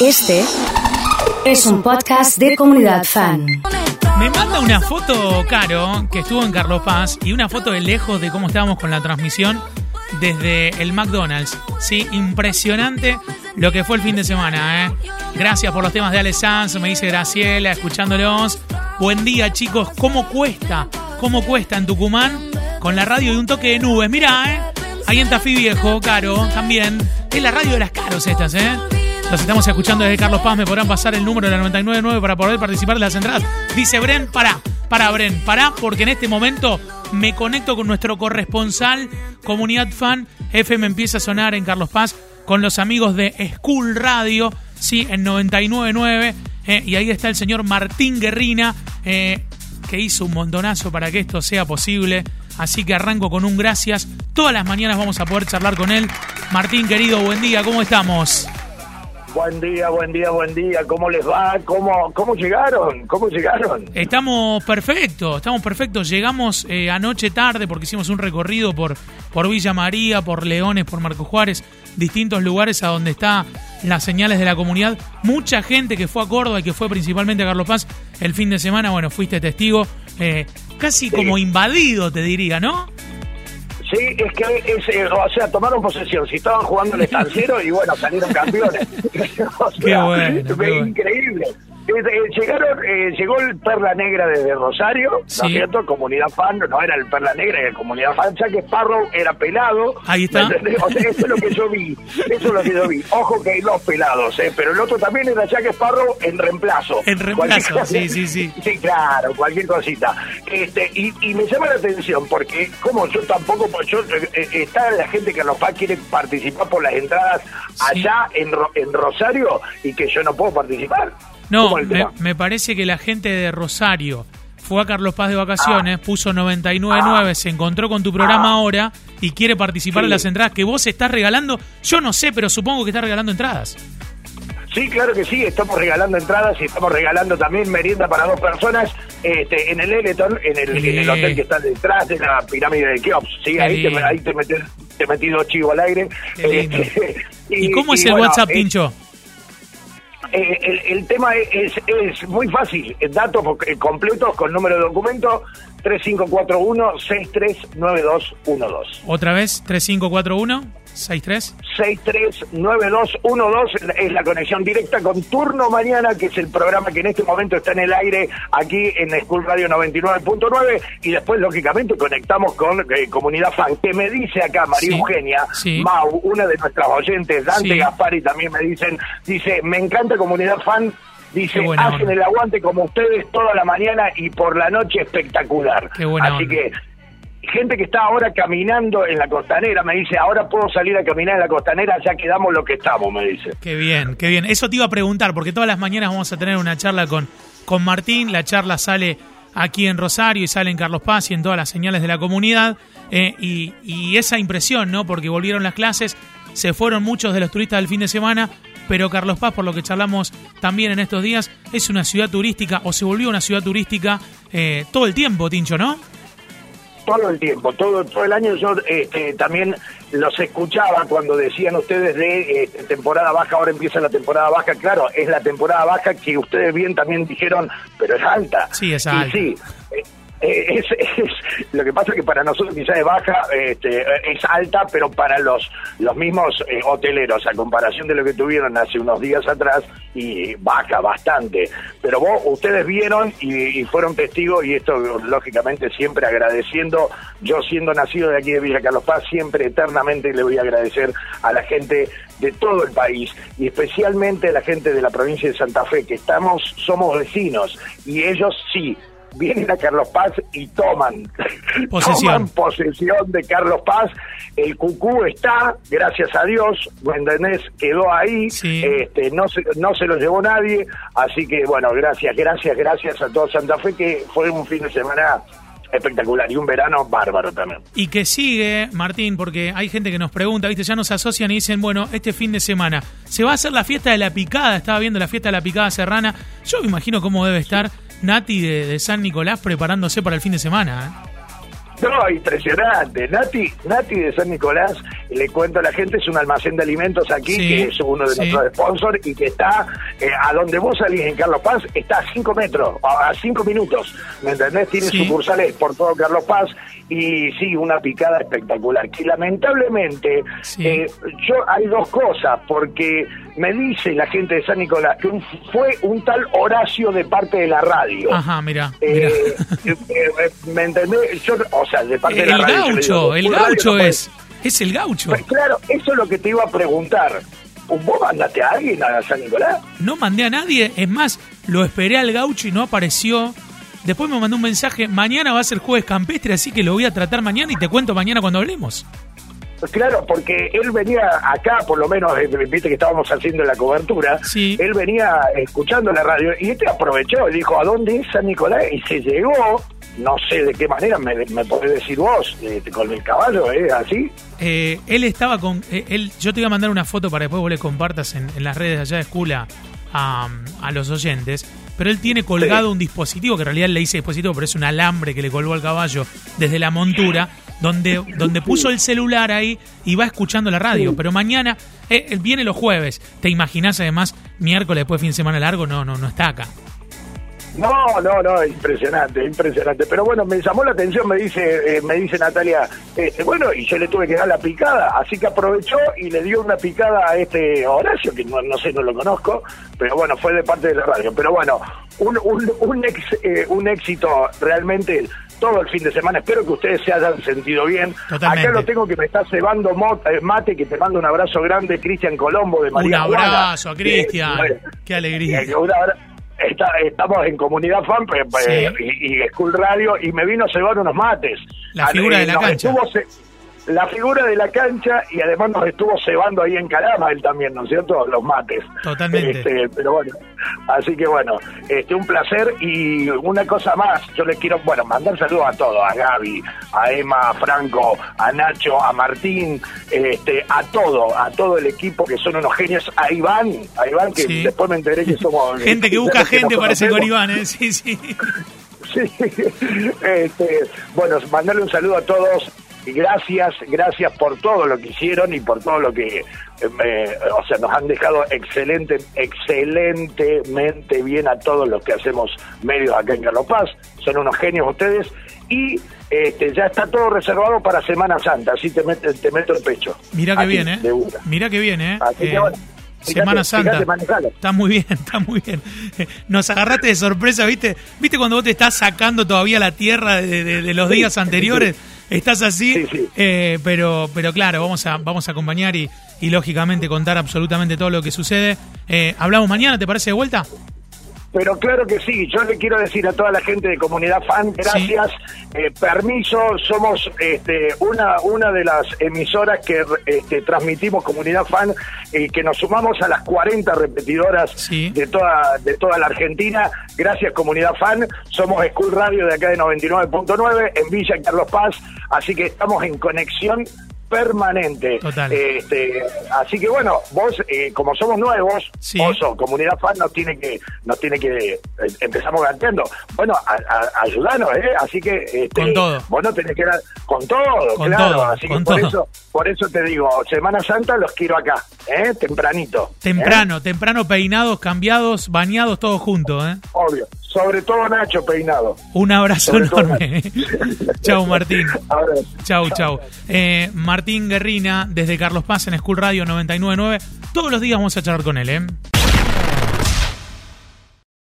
Este es un podcast de comunidad fan. Me manda una foto, Caro, que estuvo en Carlos Paz, y una foto de lejos de cómo estábamos con la transmisión desde el McDonald's. Sí, impresionante lo que fue el fin de semana, ¿eh? Gracias por los temas de Ale me dice Graciela, escuchándolos. Buen día, chicos. ¿Cómo cuesta? ¿Cómo cuesta en Tucumán? Con la radio de un toque de nubes. Mirá, ¿eh? Ahí en Tafí Viejo, Caro, también. Es la radio de las caros estas, ¿eh? Los estamos escuchando desde Carlos Paz. Me podrán pasar el número de la 999 para poder participar de las entradas. Dice Bren, para, para Bren, para, porque en este momento me conecto con nuestro corresponsal, comunidad fan. FM empieza a sonar en Carlos Paz con los amigos de School Radio, sí, en 999. Eh, y ahí está el señor Martín Guerrina, eh, que hizo un montonazo para que esto sea posible. Así que arranco con un gracias. Todas las mañanas vamos a poder charlar con él. Martín, querido, buen día, ¿cómo estamos? Buen día, buen día, buen día. ¿Cómo les va? ¿Cómo, cómo llegaron? ¿Cómo llegaron? Estamos perfectos, estamos perfectos. Llegamos eh, anoche tarde porque hicimos un recorrido por, por Villa María, por Leones, por Marco Juárez, distintos lugares a donde está las señales de la comunidad. Mucha gente que fue a Córdoba y que fue principalmente a Carlos Paz el fin de semana, bueno, fuiste testigo, eh, casi como invadido, te diría, ¿no? Sí, es que, es, eh, o sea, tomaron posesión. Si estaban jugando el estanciero y bueno, salieron campeones. o sea, Qué bueno, qué bueno. increíble. Eh, Llegaron, eh, llegó el Perla Negra desde Rosario, ¿no Sí. es cierto? Comunidad fan, no era el Perla Negra, era Comunidad fan, ya que Sparrow era pelado. Ahí está. O sea, eso es lo que yo vi, eso es lo que yo vi. Ojo que hay dos pelados, ¿eh? Pero el otro también era Jack Sparrow en reemplazo. En reemplazo, Cualquier- sí, sí, sí. Sí, claro, cualquier cosita. Este, y, y me llama la atención porque como yo tampoco, pues yo eh, eh, está la gente que los PA quiere participar por las entradas Sí. allá en, en Rosario y que yo no puedo participar. No, ¿Cómo el me, parece que la gente de Rosario fue a Carlos Paz de vacaciones, puso 999, Ah. se encontró con tu programa Ah. ahora y quiere participar Sí. en las entradas que vos estás regalando. Yo no sé, pero supongo que estás regalando entradas. Sí, claro que sí, estamos regalando entradas y estamos regalando también merienda para dos personas este, en el Eleton, en el, en el hotel que está detrás de la pirámide de Keops. Sí, ahí te, ahí te metí, te metí dos chivos al aire. Este, ¿Y, cómo es el bueno, WhatsApp, eh, Tincho? Eh, el, el tema es, es muy fácil. Datos eh, completos con número de documento 3541-639212. Otra vez, 3541 63. 639212 es la conexión directa con Turno Mañana, que es el programa que en este momento está en el aire aquí en School Radio 99.9 y después, lógicamente, conectamos con eh, Comunidad Fan, que me dice acá María Sí, Eugenia, sí. Mau, una de nuestras oyentes, Dante Sí. Gaspari también me dicen, dice, me encanta Comunidad Fan, dice, hacen el aguante como ustedes toda la mañana y por la noche espectacular. Así onda. que gente que está ahora caminando en la costanera me dice, ahora puedo salir a caminar en la costanera, ya quedamos lo que estamos, me dice. Qué bien, qué bien. Eso te iba a preguntar, porque todas las mañanas vamos a tener una charla con, con Martín. La charla sale aquí en Rosario y sale en Carlos Paz y en todas las señales de la comunidad. Eh, y, esa impresión, ¿no? Porque volvieron las clases, se fueron muchos de los turistas del fin de semana, pero Carlos Paz, por lo que charlamos también en estos días, es una ciudad turística o se volvió una ciudad turística eh, todo el tiempo, Tincho, ¿no? Todo el tiempo, todo, todo el año yo este, también los escuchaba cuando decían ustedes de este, temporada baja, ahora empieza la temporada baja, claro, es la temporada baja que ustedes bien también dijeron, pero es alta. Sí, es Y alta. sí, eh, lo que pasa es que para nosotros quizás es baja, este, es alta, pero para los, los mismos eh, hoteleros, a comparación de lo que tuvieron hace unos días atrás, y baja bastante. Pero vos, ustedes vieron y, y fueron testigos, y esto lógicamente siempre agradeciendo, yo siendo nacido de aquí de Villa Carlos Paz, siempre eternamente le voy a agradecer a la gente de todo el país y especialmente a la gente de la provincia de Santa Fe, que estamos, somos vecinos, y ellos sí, vienen a Carlos Paz y toman, Posesión. toman posesión de Carlos Paz. El cucú está, gracias a Dios, Guendanés quedó ahí, Sí. este, no, se, no se lo llevó nadie, así que bueno, gracias, gracias, gracias a todo Santa Fe, que fue un fin de semana espectacular y un verano bárbaro también. Y que sigue, Martín, porque hay gente que nos pregunta, ¿viste? Ya nos asocian y dicen, bueno, este fin de semana, ¿se va a hacer la fiesta de la picada? Estaba viendo la fiesta de la picada serrana. Yo me imagino cómo debe estar Nati de, San Nicolás preparándose para el fin de semana. ¿eh? No, impresionante. Nati, Nati de San Nicolás le cuento a la gente, es un almacén de alimentos aquí, Sí, que es uno de sí. nuestros sponsors y que está eh, a donde vos salís en Carlos Paz, está a cinco metros, a a cinco minutos, ¿me entendés? Tiene Sí. sucursales por todo Carlos Paz y sí, una picada espectacular. Que lamentablemente, eh, yo hay dos cosas, porque me dice la gente de San Nicolás que un- fue un tal Horacio de parte de la radio. Ajá, mira. Eh, eh, ¿Me entendés? Yo, o sea, de parte de la El radio. gaucho, digo, el "Full radio gaucho no puede". Es. El gaucho. Pues claro, eso es lo que te iba a preguntar. ¿Vos mandaste a alguien a San Nicolás? No mandé a nadie, es más, lo esperé al gaucho y no apareció. Después me mandó un mensaje, mañana va a ser jueves campestre, así que lo voy a tratar mañana y te cuento mañana cuando hablemos. Pues Claro, porque él venía acá, por lo menos, eh, viste que estábamos haciendo la cobertura, Sí. él venía escuchando la radio y este aprovechó y dijo, ¿a dónde es San Nicolás? Y se llegó, no sé de qué manera, me, me podés decir vos, eh, con el caballo, ¿eh? Así. Eh, él estaba con. eh, él, yo te voy a mandar una foto para después vos le compartas en, en las redes de allá de Escula a, a los oyentes. Pero él tiene colgado Sí. un dispositivo, que en realidad le dice dispositivo, pero es un alambre que le colgó al caballo desde la montura, donde, donde puso el celular ahí y va escuchando la radio. Pero mañana, eh, él viene los jueves. ¿Te imaginas además miércoles después de fin de semana largo? No, no, no está acá. No, no, no, impresionante, impresionante. Pero bueno, me llamó la atención, me dice, eh, me dice Natalia, este, bueno, y yo le tuve que dar la picada, así que aprovechó y le dio una picada a este Horacio, que no, no sé, no lo conozco, pero bueno, fue de parte de la radio. Pero bueno, un, un, un, ex- eh, un éxito realmente todo el fin de semana. Espero que ustedes se hayan sentido bien. Totalmente. Acá lo tengo que me está cebando eh, mate, que te mando un abrazo grande, Cristian Colombo de Un María Juana. abrazo Eh, Cristian. bueno, Qué alegría. eh, un abra- está- estamos en comunidad fan pues, Sí. y, y School Radio y me vino a cebar unos mates. La figura eh, de la cancha. estuvo la figura de la cancha y además nos estuvo cebando ahí en Calama él también, ¿no es cierto? Los mates. Totalmente. Este, pero bueno, así que bueno, este un placer y una cosa más, yo les quiero, bueno, mandar saludos a todos, a Gaby, a Emma, a Franco, a Nacho, a Martín, este, a todo, a todo el equipo que son unos genios, a Iván, a Iván que Sí. después me enteré que somos Gente que busca gente, parece con. Iván, ¿eh? Sí, sí. Sí, este, bueno, mandarle un saludo a todos gracias, gracias por todo lo que hicieron y por todo lo que, eh, me- o sea, nos han dejado excelente, excelentemente bien a todos los que hacemos medios acá en Carlos Paz. Son unos genios ustedes y este, ya está todo reservado para Semana Santa, así te, met- te meto el pecho. Mirá que bien, ¿eh? Mirá que bien, ¿eh? Así que Eh, bueno, Semana Santa. fíjate, está muy bien, está muy bien. Nos agarraste de sorpresa, ¿viste? ¿Viste cuando vos te estás sacando todavía la tierra de, de- de los días anteriores? Estás así, Sí, sí. eh, pero, pero claro, vamos a, vamos a acompañar y, y lógicamente contar absolutamente todo lo que sucede. Eh, ¿Hablamos mañana, te parece de vuelta? Pero claro que sí, yo le quiero decir a toda la gente de comunidad fan, gracias, eh, permiso, somos este, una, una de las emisoras que este, transmitimos comunidad fan y que nos sumamos a las 40 repetidoras Sí. de, toda, de toda la Argentina. Gracias comunidad fan, somos School Radio de acá de 99.9 en Villa Carlos Paz, así que estamos en conexión permanente. Total. Este, así que bueno, vos, eh, como somos nuevos, Sí. vos sos comunidad fan nos tiene que, nos tiene que, eh, empezamos ganando. Bueno, a, a- ayudanos, ¿eh? Así que, este, Con todo. vos no tenés que dar, con todo, Con claro. todo, así con que por todo. eso, por eso te digo, Semana Santa los quiero acá, ¿eh? Tempranito. ¿eh? Temprano, temprano peinados, cambiados, bañados, todos juntos, ¿eh? Obvio. Sobre todo Nacho peinado. Un abrazo Sobre enorme. chau, Martín. Ahora, Chau, chau. Eh, Martín Guerrina, desde Carlos Paz en School Radio 999. Todos los días vamos a charlar con él, ¿eh?